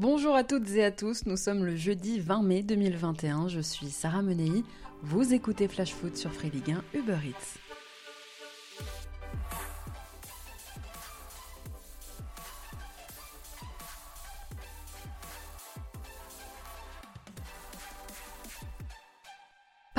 Bonjour à toutes et à tous, nous sommes le jeudi 20 mai 2021, je suis Sarah Menei, vous écoutez Flash Foot sur Free Ligue 1 Uber Eats.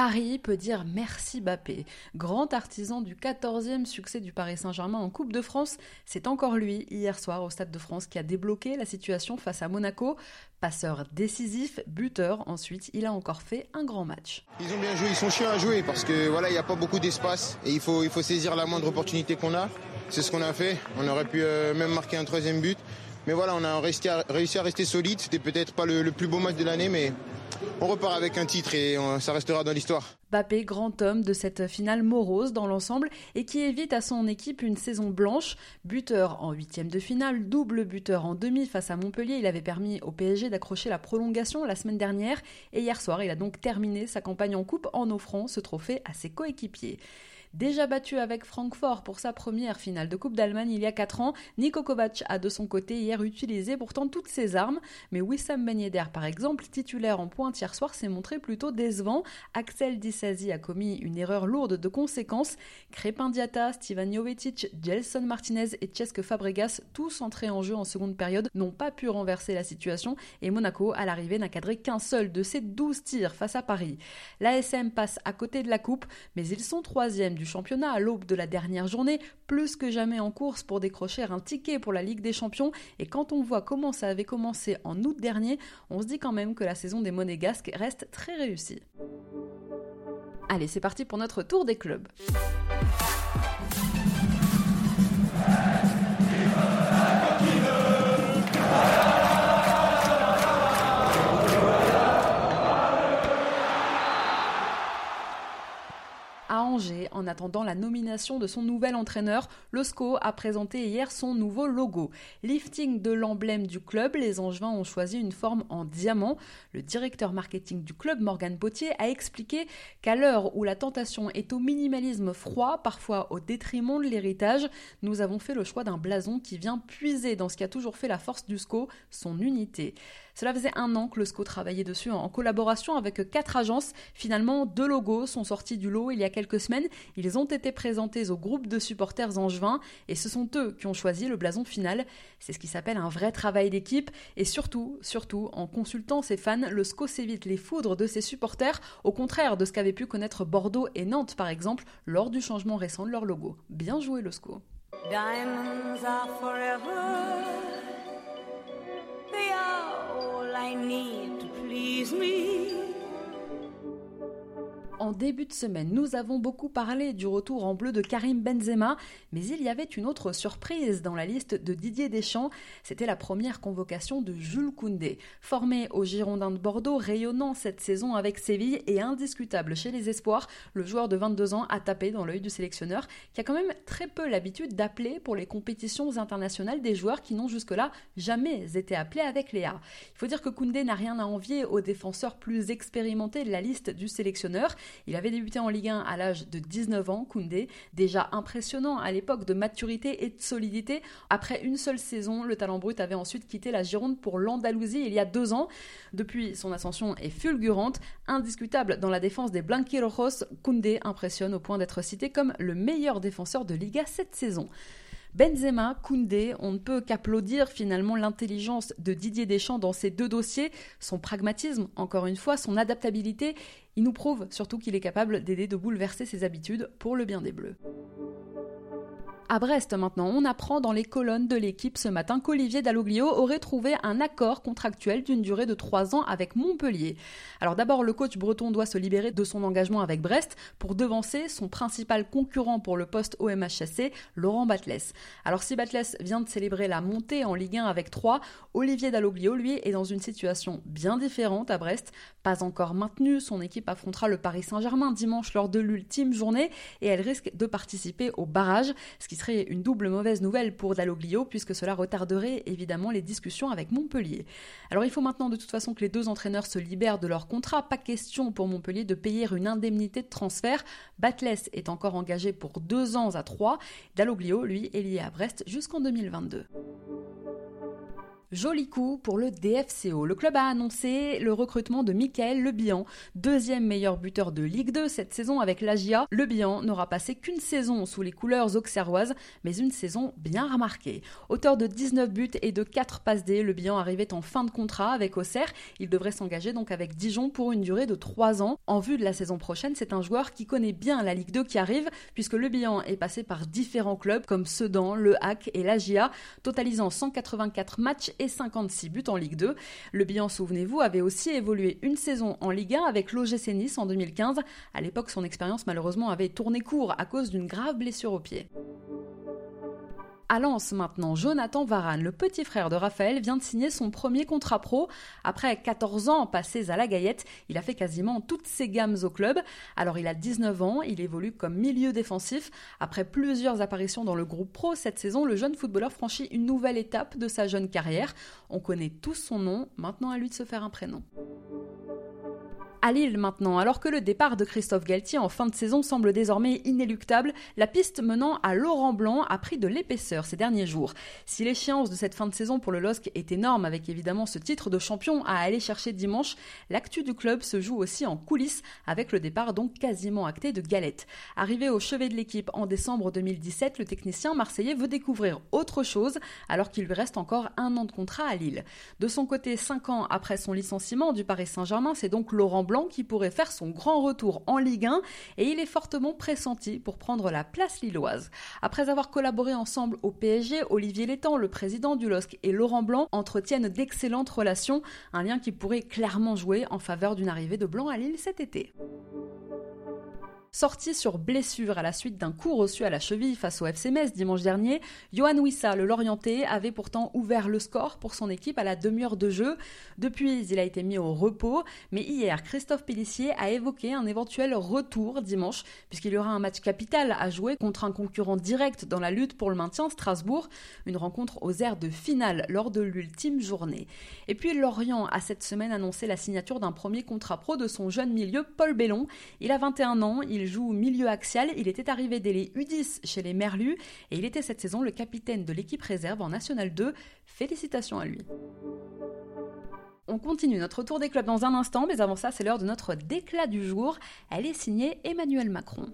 Paris peut dire merci Bappé. Grand artisan du 14e succès du Paris Saint-Germain en Coupe de France, c'est encore lui, hier soir au Stade de France, qui a débloqué la situation face à Monaco. Passeur décisif, buteur, ensuite, il a encore fait un grand match. Ils ont bien joué, ils sont chiants à jouer parce que voilà, il n'y a pas beaucoup d'espace et il faut, il faut saisir la moindre opportunité qu'on a. C'est ce qu'on a fait. On aurait pu euh, même marquer un troisième but. Mais voilà, on a réussi à, rester solide. C'était peut-être pas le, le plus beau match de l'année, mais on repart avec un titre et ça restera dans l'histoire. Bappé, grand homme de cette finale morose dans l'ensemble et qui évite à son équipe une saison blanche. Buteur en huitième de finale, double buteur en demi face à Montpellier. Il avait permis au PSG d'accrocher la prolongation la semaine dernière et hier soir, il a donc terminé sa campagne en coupe en offrant ce trophée à ses coéquipiers. Déjà battu avec Francfort pour sa première finale de Coupe d'Allemagne il y a 4 ans, Niko Kovac a de son côté hier utilisé pourtant toutes ses armes, mais Wissam Ben Yedder par exemple, titulaire en pointe hier soir, s'est montré plutôt décevant. Axel Disasi a commis une erreur lourde de conséquences. Crépin Diata, Stevan Jovetic, Gelson Martinez et Cesque Fabregas, tous entrés en jeu en seconde période, n'ont pas pu renverser la situation et Monaco, à l'arrivée, n'a cadré qu'un seul de ses 12 tirs face à Paris. L'ASM passe à côté de la coupe, mais ils sont troisième championnat à l'aube de la dernière journée, plus que jamais en course pour décrocher un ticket pour la Ligue des Champions. Et quand on voit comment ça avait commencé en août dernier, on se dit quand même que la saison des Monégasques reste très réussie. Allez, c'est parti pour notre tour des clubs. En attendant la nomination de son nouvel entraîneur. Le SCO a présenté hier son nouveau logo. Lifting de l'emblème du club, les Angevins ont choisi une forme en diamant. Le directeur marketing du club, Morgan Potier, a expliqué qu'à l'heure où la tentation est au minimalisme froid, parfois au détriment de l'héritage, nous avons fait le choix d'un blason qui vient puiser dans ce qui a toujours fait la force du SCO, son unité. Cela faisait un an que le SCO travaillait dessus en collaboration avec quatre agences. Finalement, deux logos sont sortis du lot il y a quelques semaines. Ils ont été présentés au groupe de supporters angevins et ce sont eux qui ont choisi le blason final. C'est ce qui s'appelle un vrai travail d'équipe et surtout, surtout, en consultant ses fans, le SCO s'évite les foudres de ses supporters, au contraire de ce qu'avaient pu connaître Bordeaux et Nantes par exemple lors du changement récent de leur logo. Bien joué le SCO. Diamonds are forever. They are all I need to please me. En début de semaine, nous avons beaucoup parlé du retour en bleu de Karim Benzema, mais il y avait une autre surprise dans la liste de Didier Deschamps. C'était la première convocation de Jules Koundé. Formé au Girondins de Bordeaux, rayonnant cette saison avec Séville et indiscutable chez les espoirs, le joueur de 22 ans a tapé dans l'œil du sélectionneur, qui a quand même très peu l'habitude d'appeler pour les compétitions internationales des joueurs qui n'ont jusque-là jamais été appelés avec Léa. Il faut dire que Koundé n'a rien à envier aux défenseurs plus expérimentés de la liste du sélectionneur. Il avait débuté en Ligue 1 à l'âge de 19 ans, Koundé, déjà impressionnant à l'époque de maturité et de solidité. Après une seule saison, le talent brut avait ensuite quitté la Gironde pour l'Andalousie il y a deux ans. Depuis, son ascension est fulgurante, indiscutable dans la défense des Blanquirojos. Koundé impressionne au point d'être cité comme le meilleur défenseur de Liga cette saison. Benzema, Koundé, on ne peut qu'applaudir finalement l'intelligence de Didier Deschamps dans ces deux dossiers, son pragmatisme, encore une fois, son adaptabilité. Il nous prouve surtout qu'il est capable d'aider de bouleverser ses habitudes pour le bien des Bleus. À Brest maintenant, on apprend dans les colonnes de l'équipe ce matin qu'Olivier Dalloglio aurait trouvé un accord contractuel d'une durée de trois ans avec Montpellier. Alors d'abord, le coach breton doit se libérer de son engagement avec Brest pour devancer son principal concurrent pour le poste au MHSC, Laurent Batles. Alors si Batles vient de célébrer la montée en Ligue 1 avec 3, Olivier Dalloglio, lui, est dans une situation bien différente à Brest. Pas encore maintenu, son équipe affrontera le Paris Saint-Germain dimanche lors de l'ultime journée et elle risque de participer au barrage, serait une double mauvaise nouvelle pour Dalloglio puisque cela retarderait évidemment les discussions avec Montpellier. Alors il faut maintenant de toute façon que les deux entraîneurs se libèrent de leur contrat, pas question pour Montpellier de payer une indemnité de transfert. Batles est encore engagé pour deux ans à trois, Dalloglio lui est lié à Brest jusqu'en 2022. Joli coup pour le DFCO. Le club a annoncé le recrutement de Michael Le Bihan, deuxième meilleur buteur de Ligue 2 cette saison avec l'Agia. Le Bihan n'aura passé qu'une saison sous les couleurs auxerroises, mais une saison bien remarquée. Auteur de 19 buts et de 4 passes D, Le Bihan arrivait en fin de contrat avec Auxerre. Il devrait s'engager donc avec Dijon pour une durée de 3 ans. En vue de la saison prochaine, c'est un joueur qui connaît bien la Ligue 2 qui arrive, puisque Le Bihan est passé par différents clubs comme Sedan, Le Hack et l'Agia, totalisant 184 matchs et 56 buts en Ligue 2. Le bilan, souvenez-vous, avait aussi évolué une saison en Ligue 1 avec l'OGC Nice en 2015. À l'époque, son expérience malheureusement avait tourné court à cause d'une grave blessure au pied. À Lens maintenant, Jonathan Varane, le petit frère de Raphaël, vient de signer son premier contrat pro. Après 14 ans passés à la Gaillette, il a fait quasiment toutes ses gammes au club. Alors il a 19 ans, il évolue comme milieu défensif. Après plusieurs apparitions dans le groupe pro cette saison, le jeune footballeur franchit une nouvelle étape de sa jeune carrière. On connaît tous son nom, maintenant à lui de se faire un prénom à Lille maintenant. Alors que le départ de Christophe Galtier en fin de saison semble désormais inéluctable, la piste menant à Laurent Blanc a pris de l'épaisseur ces derniers jours. Si l'échéance de cette fin de saison pour le LOSC est énorme avec évidemment ce titre de champion à aller chercher dimanche, l'actu du club se joue aussi en coulisses avec le départ donc quasiment acté de Galette. Arrivé au chevet de l'équipe en décembre 2017, le technicien marseillais veut découvrir autre chose alors qu'il lui reste encore un an de contrat à Lille. De son côté, cinq ans après son licenciement du Paris Saint-Germain, c'est donc Laurent Blanc qui pourrait faire son grand retour en Ligue 1 et il est fortement pressenti pour prendre la place lilloise. Après avoir collaboré ensemble au PSG, Olivier Létang, le président du LOSC et Laurent Blanc entretiennent d'excellentes relations, un lien qui pourrait clairement jouer en faveur d'une arrivée de Blanc à Lille cet été. Sorti sur blessure à la suite d'un coup reçu à la cheville face au FC Metz dimanche dernier, Johan Wissa, le Lorientais, avait pourtant ouvert le score pour son équipe à la demi-heure de jeu. Depuis, il a été mis au repos, mais hier, Christophe Pellissier a évoqué un éventuel retour dimanche, puisqu'il y aura un match capital à jouer contre un concurrent direct dans la lutte pour le maintien, Strasbourg, une rencontre aux airs de finale lors de l'ultime journée. Et puis Lorient a cette semaine annoncé la signature d'un premier contrat pro de son jeune milieu Paul Bellon. Il a 21 ans, il il joue milieu axial. Il était arrivé dès les U10 chez les Merlus et il était cette saison le capitaine de l'équipe réserve en National 2. Félicitations à lui. On continue notre tour des clubs dans un instant, mais avant ça, c'est l'heure de notre déclat du jour. Elle est signée Emmanuel Macron.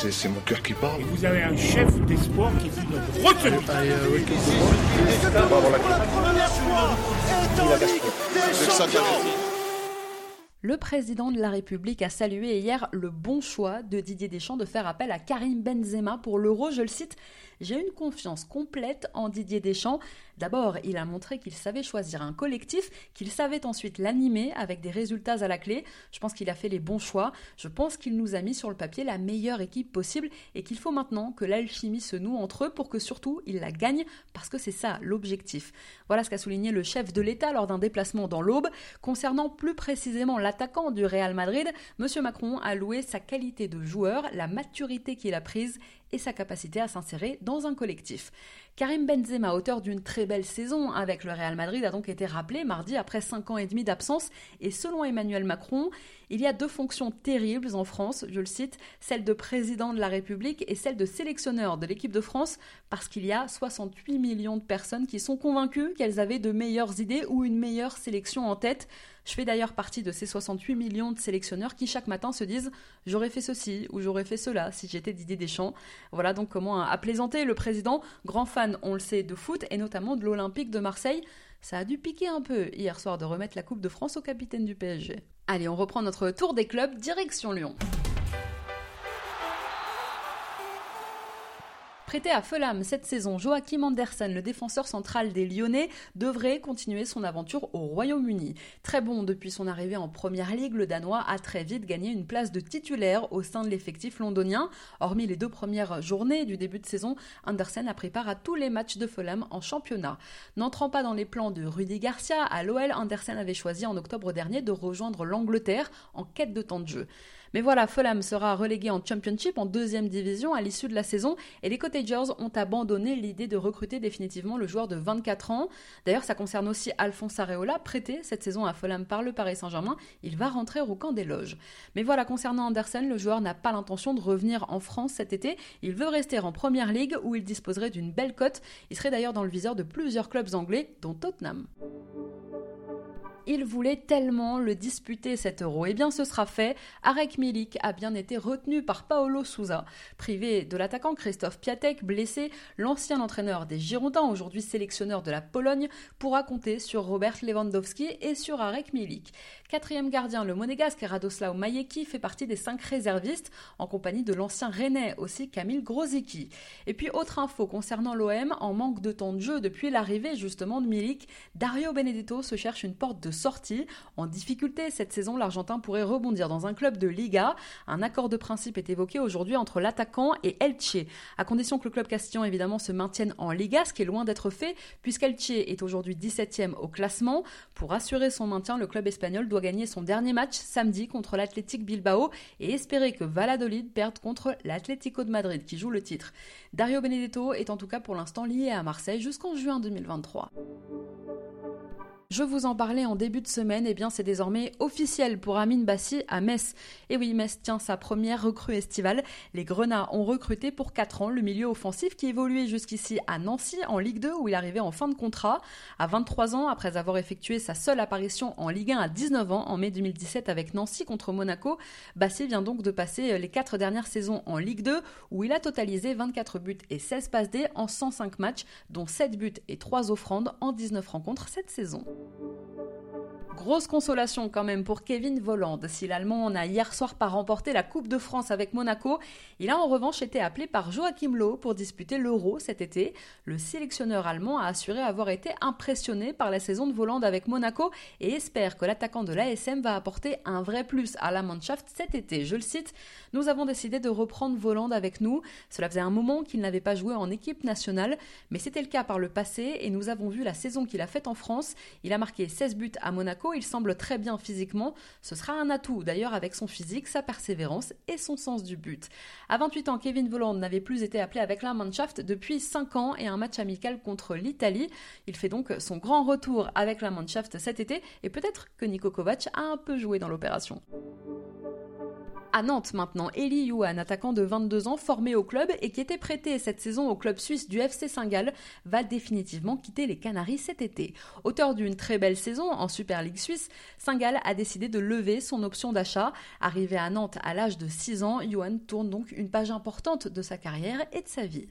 C'est mon cœur qui parle. Et vous avez un chef d'espoir qui est une retenue. Le président de la République a salué hier le bon choix de Didier Deschamps de faire appel à Karim Benzema pour l'Euro. Je le cite J'ai une confiance complète en Didier Deschamps. D'abord, il a montré qu'il savait choisir un collectif, qu'il savait ensuite l'animer avec des résultats à la clé. Je pense qu'il a fait les bons choix. Je pense qu'il nous a mis sur le papier la meilleure équipe possible et qu'il faut maintenant que l'alchimie se noue entre eux pour que surtout il la gagne parce que c'est ça l'objectif. Voilà ce qu'a souligné le chef de l'État lors d'un déplacement dans l'Aube. Concernant plus précisément l'attaquant du Real Madrid, M. Macron a loué sa qualité de joueur, la maturité qu'il a prise et sa capacité à s'insérer dans un collectif. Karim Benzema, auteur d'une très belle saison avec le Real Madrid, a donc été rappelé mardi après 5 ans et demi d'absence et selon Emmanuel Macron, il y a deux fonctions terribles en France, je le cite, celle de président de la République et celle de sélectionneur de l'équipe de France parce qu'il y a 68 millions de personnes qui sont convaincues qu'elles avaient de meilleures idées ou une meilleure sélection en tête. Je fais d'ailleurs partie de ces 68 millions de sélectionneurs qui chaque matin se disent j'aurais fait ceci ou j'aurais fait cela si j'étais Didier Deschamps. Voilà donc comment a plaisanté le président, grand fan, on le sait, de foot et notamment de l'Olympique de Marseille. Ça a dû piquer un peu hier soir de remettre la Coupe de France au capitaine du PSG. Allez, on reprend notre tour des clubs, direction Lyon. Prêté à Fulham cette saison, Joachim Andersen, le défenseur central des Lyonnais, devrait continuer son aventure au Royaume-Uni. Très bon depuis son arrivée en Première Ligue, le Danois a très vite gagné une place de titulaire au sein de l'effectif londonien. Hormis les deux premières journées du début de saison, Andersen a pris part à tous les matchs de Fulham en championnat. N'entrant pas dans les plans de Rudy Garcia, à l'OL, Andersen avait choisi en octobre dernier de rejoindre l'Angleterre en quête de temps de jeu. Mais voilà, Fulham sera relégué en Championship, en deuxième division, à l'issue de la saison, et les Cottagers ont abandonné l'idée de recruter définitivement le joueur de 24 ans. D'ailleurs, ça concerne aussi Alphonse Areola, prêté cette saison à Fulham par le Paris Saint-Germain. Il va rentrer au camp des loges. Mais voilà, concernant Anderson, le joueur n'a pas l'intention de revenir en France cet été. Il veut rester en Première Ligue où il disposerait d'une belle cote. Il serait d'ailleurs dans le viseur de plusieurs clubs anglais, dont Tottenham il voulait tellement le disputer cet euro. Eh bien, ce sera fait. Arek Milik a bien été retenu par Paolo Souza. Privé de l'attaquant Christophe Piatek, blessé, l'ancien entraîneur des Girondins, aujourd'hui sélectionneur de la Pologne, pourra compter sur Robert Lewandowski et sur Arek Milik. Quatrième gardien, le monégasque Radoslaw Majeki fait partie des cinq réservistes, en compagnie de l'ancien rennais aussi Camille Grosicki. Et puis, autre info concernant l'OM, en manque de temps de jeu depuis l'arrivée justement de Milik, Dario Benedetto se cherche une porte de sortie. En difficulté cette saison, l'Argentin pourrait rebondir dans un club de Liga. Un accord de principe est évoqué aujourd'hui entre l'attaquant et Elche, à condition que le club castillan évidemment se maintienne en Liga, ce qui est loin d'être fait, puisqu'Elche est aujourd'hui 17e au classement. Pour assurer son maintien, le club espagnol doit gagner son dernier match samedi contre l'Athletic Bilbao et espérer que Valladolid perde contre l'Atlético de Madrid qui joue le titre. Dario Benedetto est en tout cas pour l'instant lié à Marseille jusqu'en juin 2023. Je vous en parlais en début de semaine, et eh bien c'est désormais officiel pour Amine Bassi à Metz. Et oui, Metz tient sa première recrue estivale. Les Grenats ont recruté pour 4 ans le milieu offensif qui évoluait jusqu'ici à Nancy en Ligue 2 où il arrivait en fin de contrat. À 23 ans, après avoir effectué sa seule apparition en Ligue 1 à 19 ans en mai 2017 avec Nancy contre Monaco, Bassi vient donc de passer les 4 dernières saisons en Ligue 2 où il a totalisé 24 buts et 16 passes D en 105 matchs, dont 7 buts et 3 offrandes en 19 rencontres cette saison. Grosse consolation quand même pour Kevin Volland. Si l'Allemand n'a hier soir pas remporté la Coupe de France avec Monaco, il a en revanche été appelé par Joachim Lowe pour disputer l'Euro cet été. Le sélectionneur allemand a assuré avoir été impressionné par la saison de Volland avec Monaco et espère que l'attaquant de l'ASM va apporter un vrai plus à la Mannschaft cet été. Je le cite, nous avons décidé de reprendre Volland avec nous. Cela faisait un moment qu'il n'avait pas joué en équipe nationale, mais c'était le cas par le passé et nous avons vu la saison qu'il a faite en France. A marqué 16 buts à Monaco il semble très bien physiquement. Ce sera un atout d'ailleurs avec son physique, sa persévérance et son sens du but. À 28 ans, Kevin Volland n'avait plus été appelé avec la Mannschaft depuis 5 ans et un match amical contre l'Italie. Il fait donc son grand retour avec la Mannschaft cet été et peut-être que Niko Kovac a un peu joué dans l'opération à Nantes maintenant. Eli Yuan, attaquant de 22 ans, formé au club et qui était prêté cette saison au club suisse du FC Saint-Gall, va définitivement quitter les Canaries cet été. Auteur d'une très belle saison en Super League suisse, Saint-Gall a décidé de lever son option d'achat. Arrivé à Nantes à l'âge de 6 ans, Yuan tourne donc une page importante de sa carrière et de sa vie.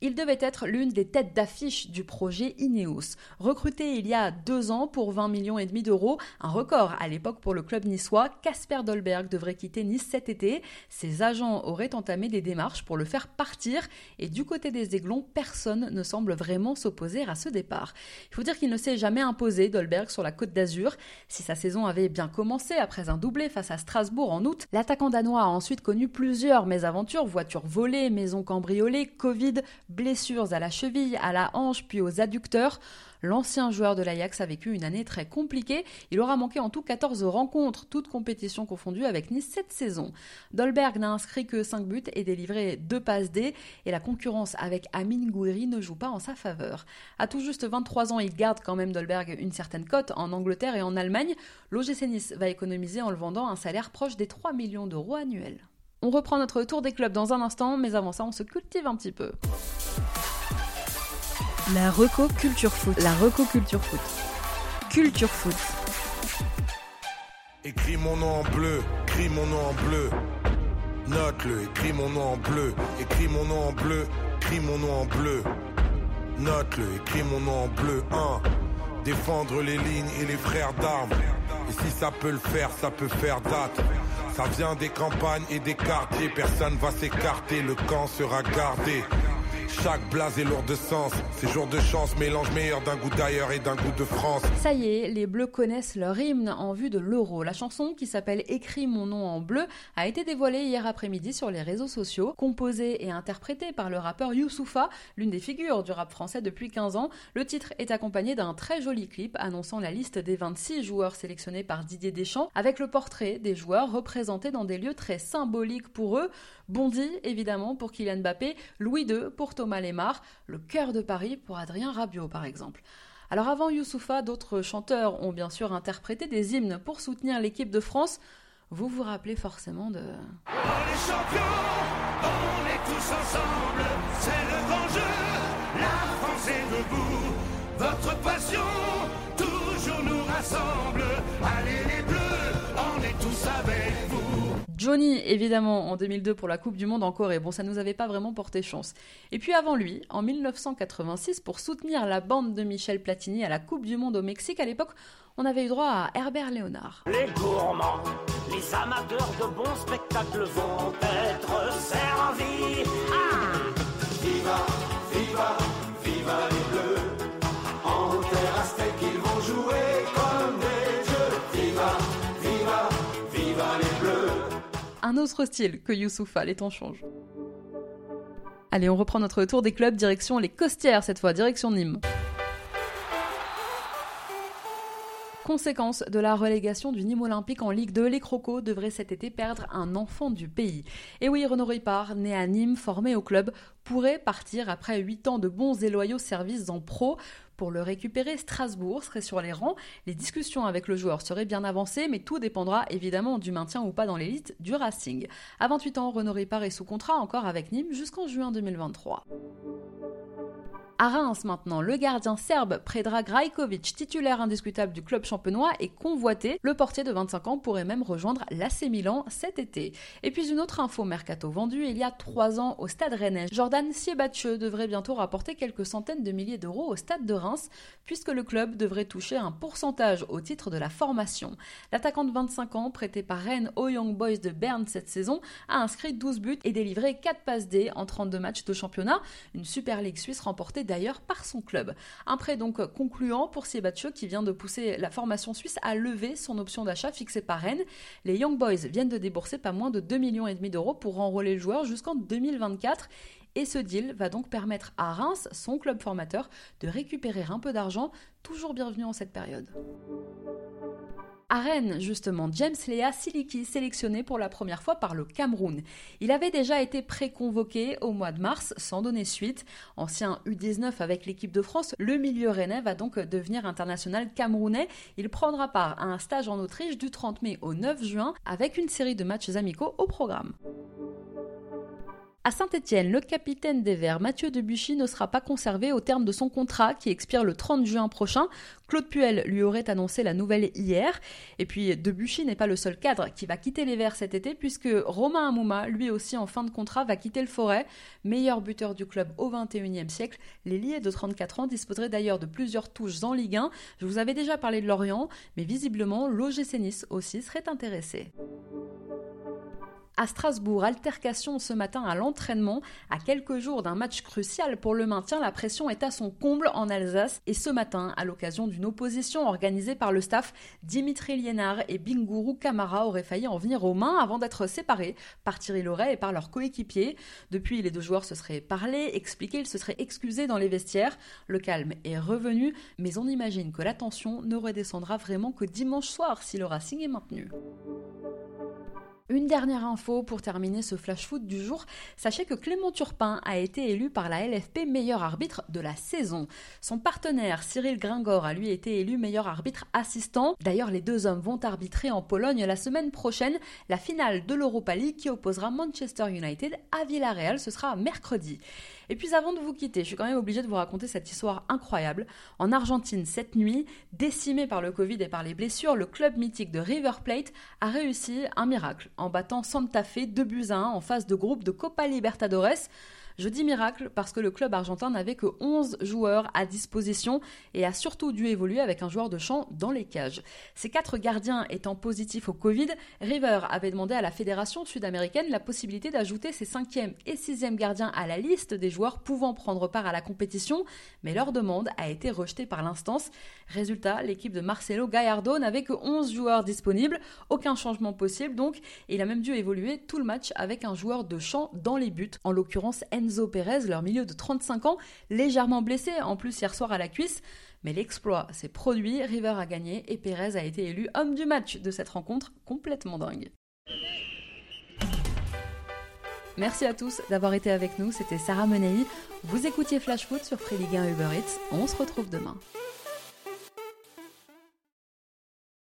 Il devait être l'une des têtes d'affiche du projet Ineos. Recruté il y a deux ans pour 20 millions et demi d'euros, un record à l'époque pour le club niçois, Casper Dolberg devrait quitter Nice cet été. Ses agents auraient entamé des démarches pour le faire partir et du côté des Aiglons, personne ne semble vraiment s'opposer à ce départ. Il faut dire qu'il ne s'est jamais imposé, Dolberg, sur la côte d'Azur. Si sa saison avait bien commencé après un doublé face à Strasbourg en août, l'attaquant danois a ensuite connu plusieurs mésaventures, voitures volées, maisons cambriolées, Covid, blessures à la cheville, à la hanche, puis aux adducteurs. L'ancien joueur de l'Ajax a vécu une année très compliquée. Il aura manqué en tout 14 rencontres, toutes compétitions confondues avec Nice cette saison. Dolberg n'a inscrit que 5 buts et délivré 2 passes D, et la concurrence avec Amin Gouiri ne joue pas en sa faveur. À tout juste 23 ans, il garde quand même Dolberg une certaine cote en Angleterre et en Allemagne. L'OGC Nice va économiser en le vendant un salaire proche des 3 millions d'euros annuels. On reprend notre tour des clubs dans un instant, mais avant ça, on se cultive un petit peu. La Reco Culture Foot. La Reco Culture Foot. Culture Foot. Écris mon nom en bleu, écris mon nom en bleu. Note-le, écris mon nom en bleu, écris mon nom en bleu, écris mon nom en bleu. Note-le, écris mon nom en bleu. 1. Défendre les lignes et les frères d'armes. Et si ça peut le faire, ça peut faire date. Ça vient des campagnes et des quartiers, personne va s'écarter, le camp sera gardé. Chaque blase est lourd de sens. Ces jours de chance mélange meilleur d'un goût d'ailleurs et d'un goût de France. Ça y est, les Bleus connaissent leur hymne en vue de l'Euro. La chanson, qui s'appelle Écris mon nom en bleu, a été dévoilée hier après-midi sur les réseaux sociaux. Composée et interprétée par le rappeur Youssoufa, l'une des figures du rap français depuis 15 ans, le titre est accompagné d'un très joli clip annonçant la liste des 26 joueurs sélectionnés par Didier Deschamps, avec le portrait des joueurs représentés dans des lieux très symboliques pour eux. Bondy, évidemment, pour Kylian Mbappé, Louis II pour Thomas Lemar, le cœur de Paris pour Adrien Rabiot, par exemple. Alors avant Youssoufa, d'autres chanteurs ont bien sûr interprété des hymnes pour soutenir l'équipe de France. Vous vous rappelez forcément de... On est champions, on est tous ensemble, c'est le grand jeu, la France est debout, votre passion toujours nous rassemble, allez les bleus, on est tous avec. Johnny, évidemment, en 2002 pour la Coupe du Monde en Corée. Bon, ça nous avait pas vraiment porté chance. Et puis avant lui, en 1986, pour soutenir la bande de Michel Platini à la Coupe du Monde au Mexique, à l'époque, on avait eu droit à Herbert Léonard. Les gourmands, les amateurs de bons spectacles vont être servis. Ah autre style que Youssoufa, les temps changent. Allez, on reprend notre tour des clubs, direction les Costières cette fois, direction Nîmes. Conséquence de la relégation du Nîmes Olympique en Ligue 2, les Crocos devraient cet été perdre un enfant du pays. Et oui, Renaud Ripard, né à Nîmes, formé au club, pourrait partir après 8 ans de bons et loyaux services en pro. Pour le récupérer, Strasbourg serait sur les rangs. Les discussions avec le joueur seraient bien avancées, mais tout dépendra évidemment du maintien ou pas dans l'élite du Racing. À 28 ans, Renaud Ripard est sous contrat encore avec Nîmes jusqu'en juin 2023. À Reims maintenant, le gardien serbe Predrag Rajkovic, titulaire indiscutable du club champenois, est convoité. Le portier de 25 ans pourrait même rejoindre l'AC Milan cet été. Et puis une autre info mercato vendue il y a 3 ans au stade rennais. Jordan Siebatcheux devrait bientôt rapporter quelques centaines de milliers d'euros au stade de Reims, puisque le club devrait toucher un pourcentage au titre de la formation. L'attaquant de 25 ans, prêté par Rennes aux Young Boys de Berne cette saison, a inscrit 12 buts et délivré 4 passes D en 32 matchs de championnat, une Super League suisse remportée par son club. Un prêt donc concluant pour Siebatcheux qui vient de pousser la formation suisse à lever son option d'achat fixée par Rennes. Les Young Boys viennent de débourser pas moins de 2,5 millions d'euros pour enrôler le joueur jusqu'en 2024 et ce deal va donc permettre à Reims, son club formateur, de récupérer un peu d'argent, toujours bienvenu en cette période. À Rennes, justement, James Lea Siliki, sélectionné pour la première fois par le Cameroun. Il avait déjà été pré-convoqué au mois de mars sans donner suite. Ancien U19 avec l'équipe de France, le milieu rennais va donc devenir international camerounais. Il prendra part à un stage en Autriche du 30 mai au 9 juin avec une série de matchs amicaux au programme. À Saint-Etienne, le capitaine des Verts, Mathieu Debuchy, ne sera pas conservé au terme de son contrat qui expire le 30 juin prochain. Claude Puel lui aurait annoncé la nouvelle hier. Et puis Debuchy n'est pas le seul cadre qui va quitter les Verts cet été puisque Romain Amouma, lui aussi en fin de contrat, va quitter le Forêt. Meilleur buteur du club au XXIe siècle, l'ailier de 34 ans disposerait d'ailleurs de plusieurs touches en Ligue 1. Je vous avais déjà parlé de Lorient, mais visiblement l'OGC Nice aussi serait intéressé. À Strasbourg, altercation ce matin à l'entraînement. À quelques jours d'un match crucial pour le maintien, la pression est à son comble en Alsace. Et ce matin, à l'occasion d'une opposition organisée par le staff, Dimitri Liénard et Binguru Kamara auraient failli en venir aux mains avant d'être séparés par Thierry Loret et par leurs coéquipiers. Depuis, les deux joueurs se seraient parlé, expliqué, ils se seraient excusés dans les vestiaires. Le calme est revenu, mais on imagine que la tension ne redescendra vraiment que dimanche soir si le Racing est maintenu. Une dernière info pour terminer ce flash foot du jour. Sachez que Clément Turpin a été élu par la LFP meilleur arbitre de la saison. Son partenaire Cyril Gringor a lui été élu meilleur arbitre assistant. D'ailleurs, les deux hommes vont arbitrer en Pologne la semaine prochaine la finale de l'Europa League qui opposera Manchester United à Villarreal. Ce sera mercredi. Et puis avant de vous quitter, je suis quand même obligée de vous raconter cette histoire incroyable. En Argentine, cette nuit, décimé par le Covid et par les blessures, le club mythique de River Plate a réussi un miracle en battant Santa Fe 2 buts à 1 en phase de groupe de Copa Libertadores. Je dis miracle parce que le club argentin n'avait que 11 joueurs à disposition et a surtout dû évoluer avec un joueur de champ dans les cages. Ces quatre gardiens étant positifs au Covid, River avait demandé à la fédération sud-américaine la possibilité d'ajouter ses cinquième et sixième gardiens à la liste des joueurs pouvant prendre part à la compétition, mais leur demande a été rejetée par l'instance. Résultat, l'équipe de Marcelo Gallardo n'avait que 11 joueurs disponibles, aucun changement possible donc, et il a même dû évoluer tout le match avec un joueur de champ dans les buts, en l'occurrence Enzo Perez, leur milieu de 35 ans, légèrement blessé en plus hier soir à la cuisse. Mais l'exploit s'est produit, River a gagné et Perez a été élu homme du match de cette rencontre complètement dingue. Merci à tous d'avoir été avec nous, c'était Sarah Menei. Vous écoutiez Flash Foot sur Free Ligue 1 Uber Eats. On se retrouve demain.